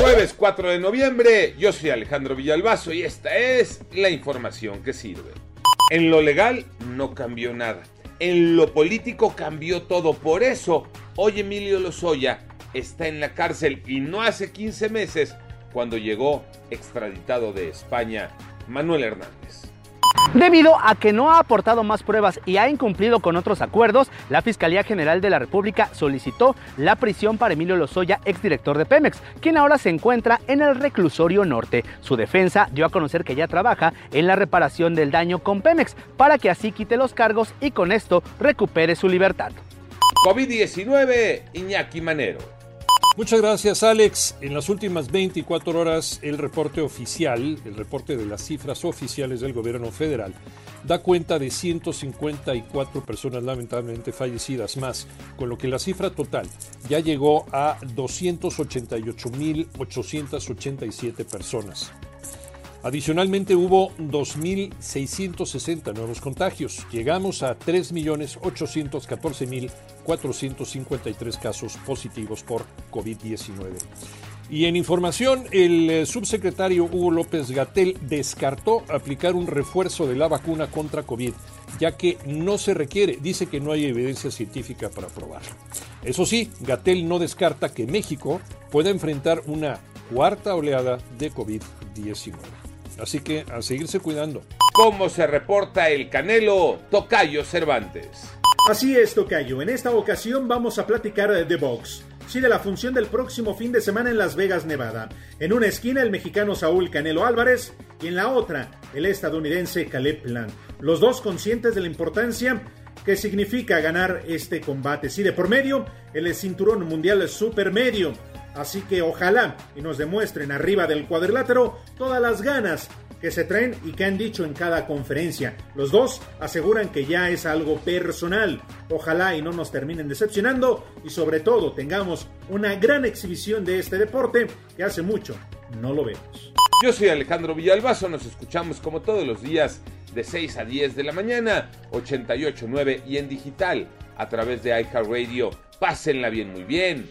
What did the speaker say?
Jueves 4 de noviembre, yo soy Alejandro Villalbazo y esta es la información que sirve. En lo legal no cambió nada. En lo político cambió todo. Por eso, hoy Emilio Lozoya está en la cárcel y no hace 15 meses cuando llegó extraditado de España Manuel Hernández. Debido a que no ha aportado más pruebas y ha incumplido con otros acuerdos, la Fiscalía General de la República solicitó la prisión para Emilio Lozoya, exdirector de Pemex, quien ahora se encuentra en el reclusorio norte. Su defensa dio a conocer que ya trabaja en la reparación del daño con Pemex para que así quite los cargos y con esto recupere su libertad. COVID-19, Iñaki Manero. Muchas gracias Alex. En las últimas 24 horas el reporte oficial, el reporte de las cifras oficiales del gobierno federal, da cuenta de 154 personas lamentablemente fallecidas más, con lo que la cifra total ya llegó a 288.887 personas. Adicionalmente hubo 2.660 nuevos contagios. Llegamos a 3.814.453 casos positivos por COVID-19. Y en información, el eh, subsecretario Hugo López Gatel descartó aplicar un refuerzo de la vacuna contra COVID, ya que no se requiere, dice que no hay evidencia científica para probarlo. Eso sí, Gatel no descarta que México pueda enfrentar una cuarta oleada de COVID-19. Así que a seguirse cuidando. ¿Cómo se reporta el Canelo Tocayo Cervantes? Así es, Tocayo. En esta ocasión vamos a platicar de box. Sí, de la función del próximo fin de semana en Las Vegas, Nevada. En una esquina, el mexicano Saúl Canelo Álvarez y en la otra, el estadounidense Caleb Plant. Los dos conscientes de la importancia que significa ganar este combate. Sí, de por medio, el cinturón mundial supermedio Así que ojalá y nos demuestren arriba del cuadrilátero todas las ganas que se traen y que han dicho en cada conferencia. Los dos aseguran que ya es algo personal. Ojalá y no nos terminen decepcionando y sobre todo tengamos una gran exhibición de este deporte que hace mucho no lo vemos. Yo soy Alejandro Villalbazo, nos escuchamos como todos los días de 6 a 10 de la mañana, 88.9 y en digital a través de iHeartRadio. Pásenla bien, muy bien